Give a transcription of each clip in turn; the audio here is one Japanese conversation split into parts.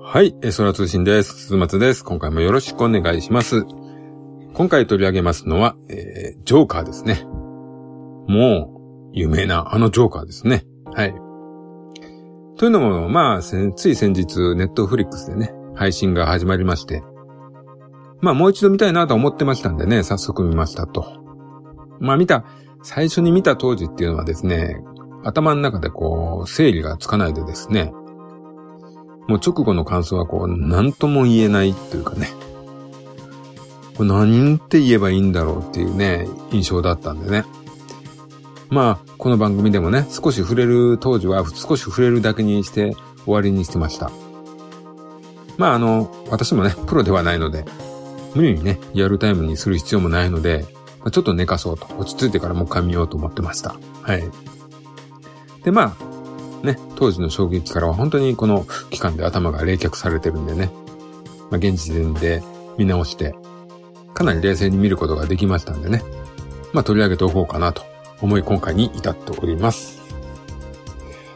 はい、え空通信です。鈴松です。今回もよろしくお願いします。今回取り上げますのは、えー、ジョーカーですね。もう、有名なあのジョーカーですね。はい。というのも、まあ、つい先日、ネットフリックスでね、配信が始まりまして、まあ、もう一度見たいなと思ってましたんでね、早速見ましたと。まあ、見た、最初に見た当時っていうのはですね、頭の中でこう、整理がつかないでですね、もう直後の感想はこう、何とも言えないというかね。これ何って言えばいいんだろうっていうね、印象だったんでね。まあ、この番組でもね、少し触れる当時は少し触れるだけにして終わりにしてました。まああの、私もね、プロではないので、無理にね、リアルタイムにする必要もないので、ちょっと寝かそうと、落ち着いてからもう一回見ようと思ってました。はい。で、まあ、ね、当時の衝撃からは本当にこの期間で頭が冷却されてるんでね、まあ、現時点で見直して、かなり冷静に見ることができましたんでね、まあ取り上げておこうかなと思い今回に至っております。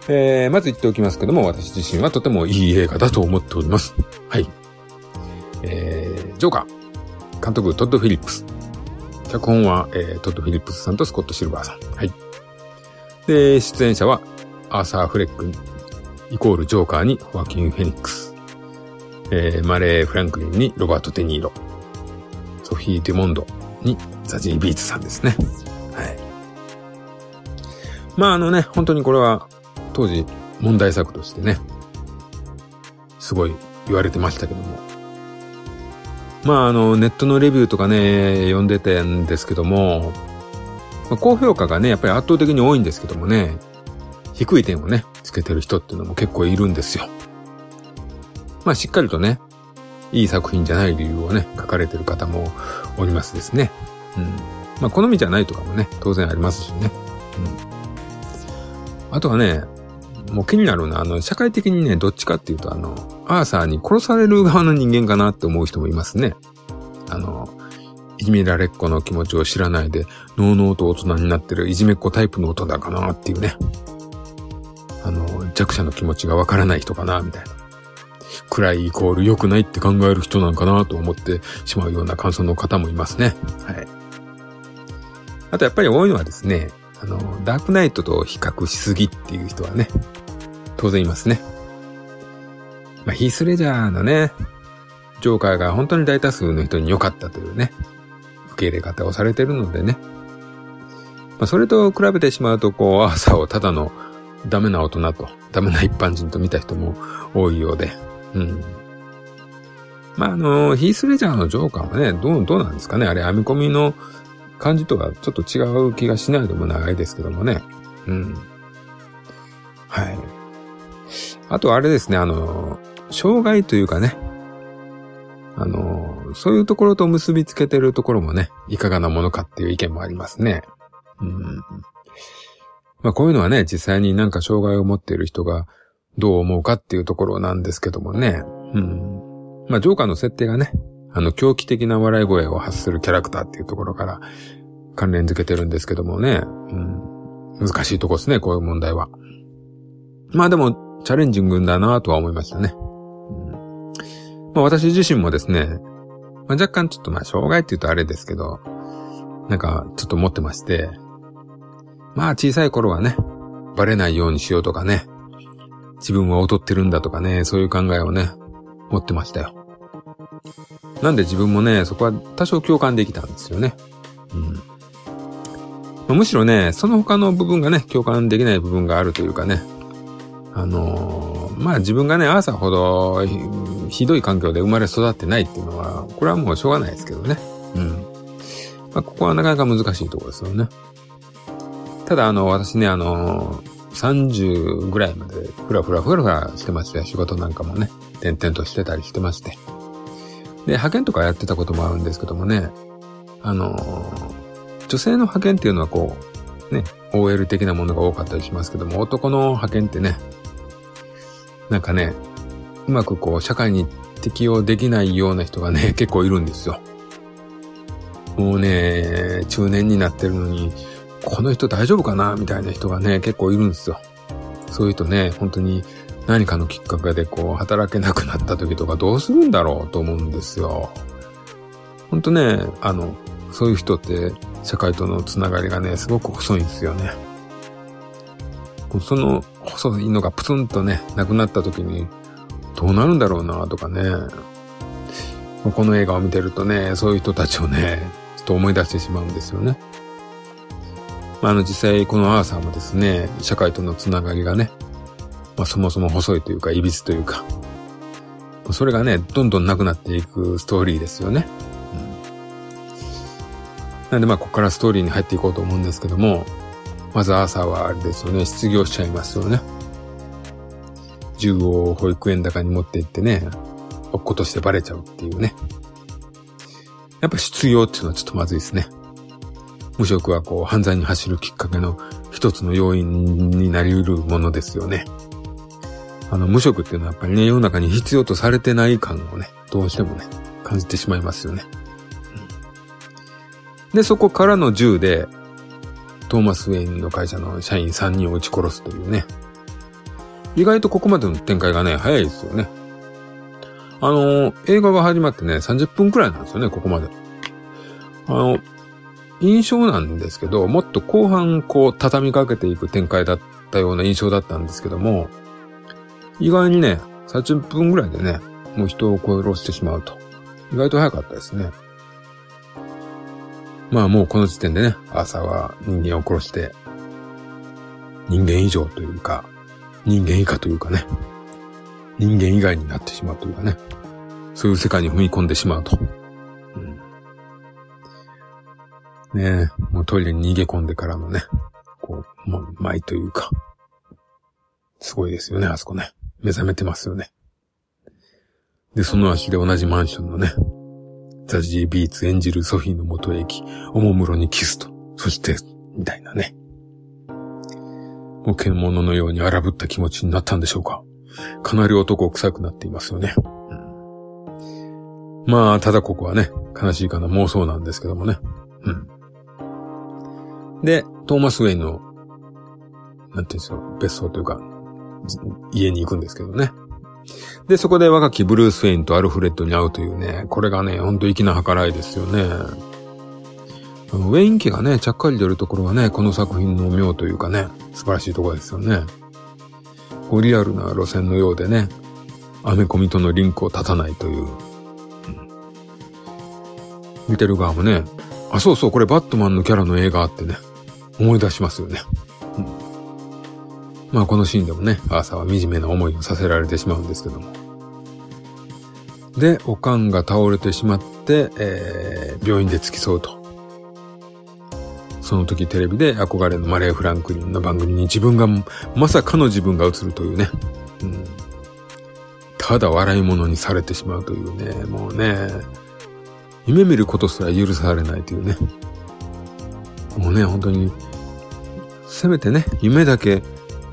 えー、まず言っておきますけども、私自身はとてもいい映画だと思っております。はい。えー、ジョーカー、監督トッド・フィリップス。脚本は、えー、トッド・フィリップスさんとスコット・シルバーさん。はい。で、出演者は、アーサー・フレックイコールジョーカーにホアキン・フェニックス、えー、マレー・フランクリンにロバート・デ・ニーロ、ソフィー・デュモンドにザジー・ビーツさんですね。はい。まああのね、本当にこれは当時問題作としてね、すごい言われてましたけども。まああの、ネットのレビューとかね、読んでたんですけども、まあ、高評価がね、やっぱり圧倒的に多いんですけどもね、低い点をね、つけてる人っていうのも結構いるんですよ。まあしっかりとね、いい作品じゃない理由をね、書かれてる方もおりますですね。うん。まあ好みじゃないとかもね、当然ありますしね。うん。あとはね、もう気になるのは、あの、社会的にね、どっちかっていうと、あの、アーサーに殺される側の人間かなって思う人もいますね。あの、いじめられっ子の気持ちを知らないで、のうのうと大人になってるいじめっ子タイプの大人かなっていうね。あの、弱者の気持ちがわからない人かな、みたいな。暗いイコール良くないって考える人なんかなと思ってしまうような感想の方もいますね。はい。あとやっぱり多いのはですね、あの、ダークナイトと比較しすぎっていう人はね、当然いますね。まあ、ヒースレジャーのね、ジョーカーが本当に大多数の人に良かったというね、受け入れ方をされてるのでね。まあ、それと比べてしまうと、こう、アーサーをただのダメな大人と、ダメな一般人と見た人も多いようで、うん。まあ、あの、ヒースレジャーのジョーカーはね、どう、どうなんですかねあれ、編み込みの感じとはちょっと違う気がしないでもないですけどもね。うん。はい。あとあれですね、あの、障害というかね、あの、そういうところと結びつけてるところもね、いかがなものかっていう意見もありますね。うん。まあこういうのはね、実際になんか障害を持っている人がどう思うかっていうところなんですけどもね。うん。まあジョーカーの設定がね、あの狂気的な笑い声を発するキャラクターっていうところから関連づけてるんですけどもね。うん。難しいとこですね、こういう問題は。まあでも、チャレンジングだなとは思いましたね。うん、まあ私自身もですね、まあ、若干ちょっとまあ障害って言うとあれですけど、なんかちょっと持ってまして、まあ小さい頃はね、バレないようにしようとかね、自分は劣ってるんだとかね、そういう考えをね、持ってましたよ。なんで自分もね、そこは多少共感できたんですよね。うん。まむしろね、その他の部分がね、共感できない部分があるというかね、あのー、まあ自分がね、朝ほどひどい環境で生まれ育ってないっていうのは、これはもうしょうがないですけどね。うん。まあここはなかなか難しいところですよね。ただあの、私ね、あの、30ぐらいまでふらふらふらふらしてまして、仕事なんかもね、点々としてたりしてまして。で、派遣とかやってたこともあるんですけどもね、あの、女性の派遣っていうのはこう、ね、OL 的なものが多かったりしますけども、男の派遣ってね、なんかね、うまくこう、社会に適応できないような人がね、結構いるんですよ。もうね、中年になってるのに、この人大丈夫かな？みたいな人がね、結構いるんですよ。そういう人ね、本当に何かのきっかけでこう、働けなくなった時とかどうするんだろうと思うんですよ。本当ね、あの、そういう人って社会とのつながりがね、すごく細いんですよね。その細いのがプツンとね、なくなった時に、どうなるんだろうなとかね。この映画を見てるとね、そういう人たちをね、ちょっと思い出してしまうんですよね。まあ、あの実際このアーサーもですね、社会とのつながりがね、まあ、そもそも細いというか、いびつというか、それがね、どんどんなくなっていくストーリーですよね。うん、なんでまあ、ここからストーリーに入っていこうと思うんですけども、まずアーサーはあれですよね、失業しちゃいますよね。銃を保育園高に持って行ってね、落っことしてバレちゃうっていうね。やっぱ失業っていうのはちょっとまずいですね。無職はこう犯罪に走るきっかけの一つの要因になり得るものですよね。あの、無職っていうのはやっぱりね、世の中に必要とされてない感をね、どうしてもね、感じてしまいますよね。で、そこからの銃で、トーマス・ウェインの会社の社員3人を撃ち殺すというね。意外とここまでの展開がね、早いですよね。あの、映画が始まってね、30分くらいなんですよね、ここまで。あの、印象なんですけど、もっと後半こう畳みかけていく展開だったような印象だったんですけども、意外にね、30分ぐらいでね、もう人を殺してしまうと。意外と早かったですね。まあもうこの時点でね、アーサーは人間を殺して、人間以上というか、人間以下というかね、人間以外になってしまうというかね、そういう世界に踏み込んでしまうと。うん、ねえ、もうトイレに逃げ込んでからのね、こう、もう、舞というか、すごいですよね、あそこね。目覚めてますよね。で、その足で同じマンションのね、ザジー・ビーツ演じるソフィーの元へ行き、おもむろにキスと、そして、みたいなね。もう獣のように荒ぶった気持ちになったんでしょうか。かなり男臭くなっていますよね。うん、まあ、ただここはね、悲しいかな妄想なんですけどもね。うん。で、トーマス・ウェイの、なんていうんですか、別荘というか、家に行くんですけどね。で、そこで若きブルース・ウェインとアルフレッドに会うというね、これがね、ほんと粋な計らいですよね。ウェイン家がね、ちゃっかり出るところがね、この作品の妙というかね、素晴らしいところですよね。こうリアルな路線のようでね、アメコミとのリンクを立たないという。見てる側もね、あ、そうそう、これバットマンのキャラの映画ってね、思い出しますよね。まあこのシーンでもね、アーサーは惨めな思いをさせられてしまうんですけども。で、おかんが倒れてしまって、えー、病院で付き添うと。その時テレビで憧れのマレー・フランクリンの番組に自分が、まさかの自分が映るというね。うん、ただ笑い物にされてしまうというね、もうね、夢見ることすら許されないというね。もうね、本当に、せめてね、夢だけ、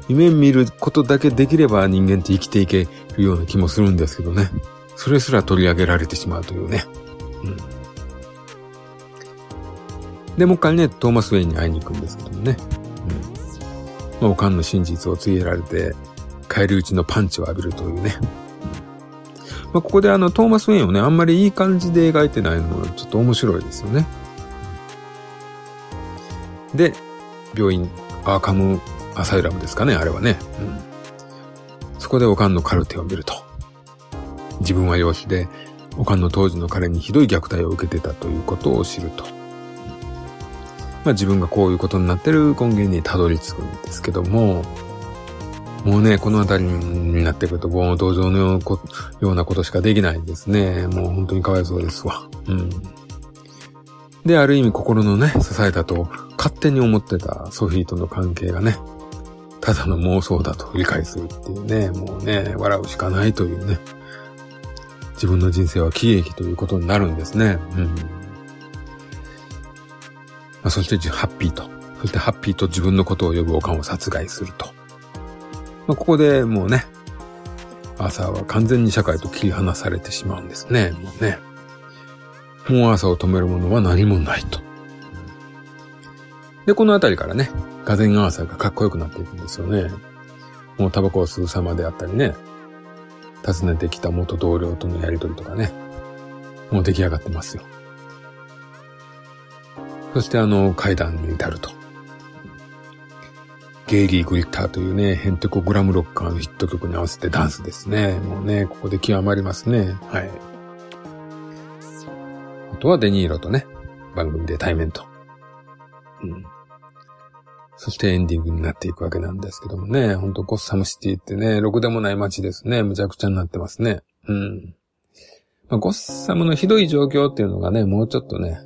夢見ることだけできれば人間って生きていけるような気もするんですけどね。それすら取り上げられてしまうというね。うんで、もう一回ね、トーマス・ウェインに会いに行くんですけどもね。うん。まあ、おかんの真実を告げられて、帰り討ちのパンチを浴びるというね。うん、まあ、ここであの、トーマス・ウェインをね、あんまりいい感じで描いてないのはちょっと面白いですよね。で、病院、アーカム・アサイラムですかね、あれはね。うん。そこでおかんのカルテを見ると。自分は養子で、おかんの当時の彼にひどい虐待を受けてたということを知ると。まあ自分がこういうことになってる根源にたどり着くんですけども、もうね、この辺りになってくると、もう同情のようなことしかできないんですね。もう本当にかわいそうですわ。うん。で、ある意味心のね、支えだと勝手に思ってたソフィーとの関係がね、ただの妄想だと理解するっていうね、もうね、笑うしかないというね。自分の人生は喜劇ということになるんですね。うん。まあ、そしてハッピーと、そしてハッピーと自分のことを呼ぶおかんを殺害すると。まあ、ここでもうね、アーサーは完全に社会と切り離されてしまうんですね。もうね。もうアーサーを止めるものは何もないと。で、このあたりからね、ガゼンアーサーがかっこよくなっていくんですよね。もうタバコを吸う様であったりね、訪ねてきた元同僚とのやりとりとかね、もう出来上がってますよ。そしてあの階段に至ると。ゲイリー・グリッターというね、ヘンテコグラムロッカーのヒット曲に合わせてダンスですね。もうね、ここで極まりますね。はい。あとはデニーロとね、番組で対面と。うん。そしてエンディングになっていくわけなんですけどもね、ほんとゴッサムシティってね、ろくでもない街ですね。むちゃくちゃになってますね。うん。まあ、ゴッサムのひどい状況っていうのがね、もうちょっとね、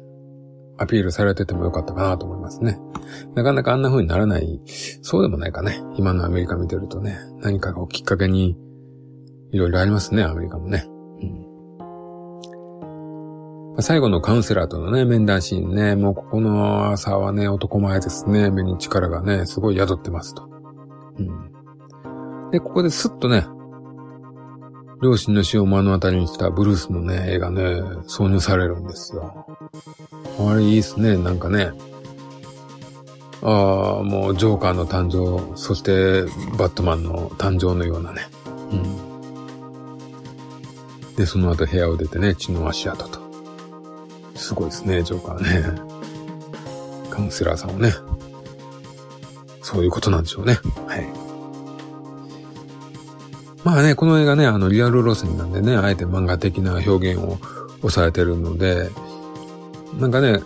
アピールされててもよかったかなと思いますね。なかなかあんな風にならない、そうでもないかね。今のアメリカ見てるとね、何かがきっかけに、いろいろありますね、アメリカもね。最後のカウンセラーとのね、面談シーンね、もうここの朝はね、男前ですね、目に力がね、すごい宿ってますと。うん。で、ここでスッとね、両親の死を目の当たりにしたブルースのね、絵がね、挿入されるんですよ。あれいいっすね、なんかね。ああ、もうジョーカーの誕生、そしてバットマンの誕生のようなね。うん。で、その後部屋を出てね、血の足跡と。すごいですね、ジョーカーね。カウンセラーさんをね。そういうことなんでしょうね。はい。まあね、この映画ね、あの、リアル路線なんでね、あえて漫画的な表現を抑えてるので、なんかね、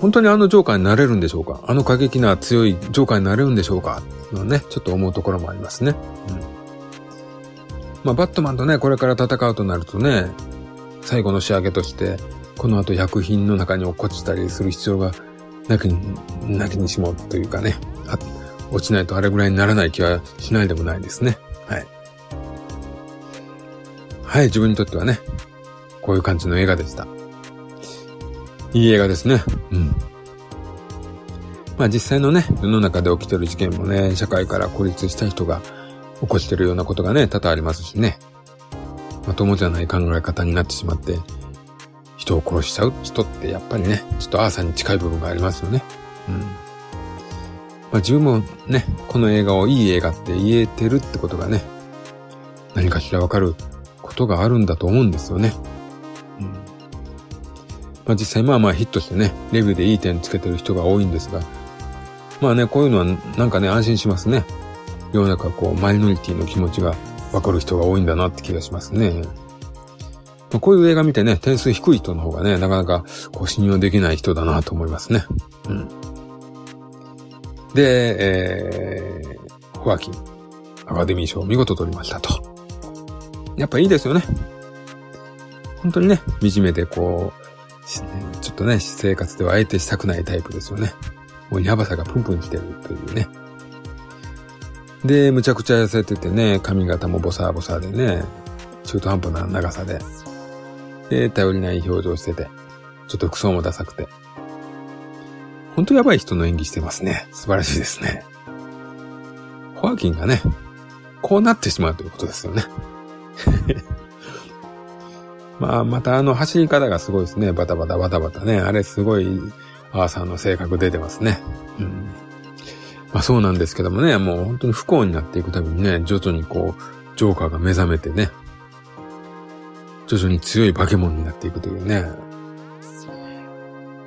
本当にあのジョーカーになれるんでしょうか？あの過激な強いジョーカーになれるんでしょうか？のね、ちょっと思うところもありますね。うん。まあ、バットマンとね、これから戦うとなるとね、最後の仕上げとして、この後薬品の中に落っこちたりする必要がなきに、なきにしもというかね、落ちないとあれぐらいにならない気はしないでもないですね。はい。はい、自分にとってはね、こういう感じの映画でした。いい映画ですね。うん。まあ実際のね、世の中で起きてる事件もね、社会から孤立した人が起こしてるようなことがね、多々ありますしね。まともじゃない考え方になってしまって、人を殺しちゃう人ってやっぱりね、ちょっとアーサーに近い部分がありますよね。うん。まあ自分もね、この映画をいい映画って言えてるってことがね、何かしらわかることがあるんだと思うんですよね。うん。まあ実際まあまあヒットしてね、レビューでいい点つけてる人が多いんですが、まあね、こういうのはなんかね、安心しますね。世の中こう、マイノリティの気持ちがわかる人が多いんだなって気がしますね。まあ、こういう映画見てね、点数低い人の方がね、なかなかこう信用できない人だなと思いますね。うん。で、えー、ホアキン、アカデミー賞を見事取りましたと。やっぱいいですよね。本当にね、惨めでこう、ちょっとね、私生活では相手したくないタイプですよね。もうヤバさがプンプン来てるというね。で、むちゃくちゃ痩せててね、髪型もボサボサでね、中途半端な長さで、で、頼りない表情してて、ちょっと服装もダサくて。ほんとやばい人の演技してますね。素晴らしいですね。ホアキンがね、こうなってしまうということですよね。まあ、またあの走り方がすごいですね。バタバタバタバタね。あれすごい、アーサーの性格出てますね。うん。まあそうなんですけどもね、もう本当に不幸になっていくたびにね、徐々にこう、ジョーカーが目覚めてね、徐々に強い化け物になっていくというね。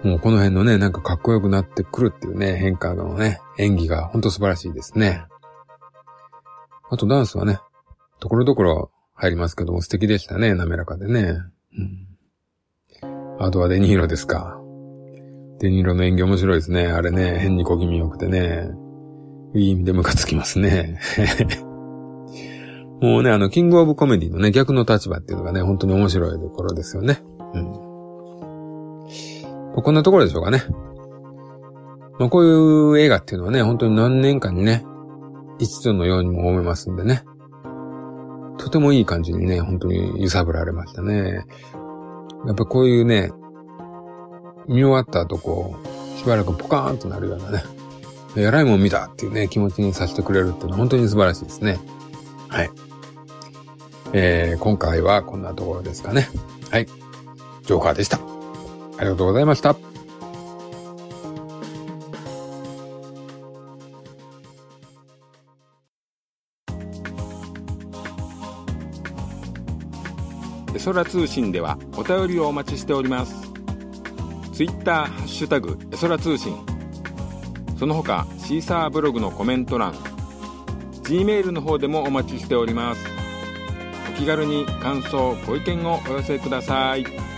もうこの辺のね、なんかかっこよくなってくるっていうね、変化のね、演技がほんと素晴らしいですね。あとダンスはね、ところどころ入りますけども素敵でしたね、滑らかでね。うん。あとはデニーロですか。デニーロの演技面白いですね。あれね、変に小気味良くてね。いい意味でムカつきますね。もうね、あの、キングオブコメディのね、逆の立場っていうのがね、本当に面白いところですよね。うん。こんなところでしょうかね。まあ、こういう映画っていうのはね、本当に何年かにね、一度のようにも思いますんでね。とてもいい感じにね、本当に揺さぶられましたね。やっぱこういうね、見終わった後こう、しばらくポカーンとなるようなね、やらいもん見たっていうね、気持ちにさせてくれるっていうのは本当に素晴らしいですね。はい。えー、今回はこんなところですかね。はい。ジョーカーでした。ありがとうございました。エソラ通信ではお便りをお待ちしております。ツイッターハッシュタグエソラ通信。その他シーサーブログのコメント欄、G メールの方でもお待ちしております。気軽に感想ご意見をお寄せください。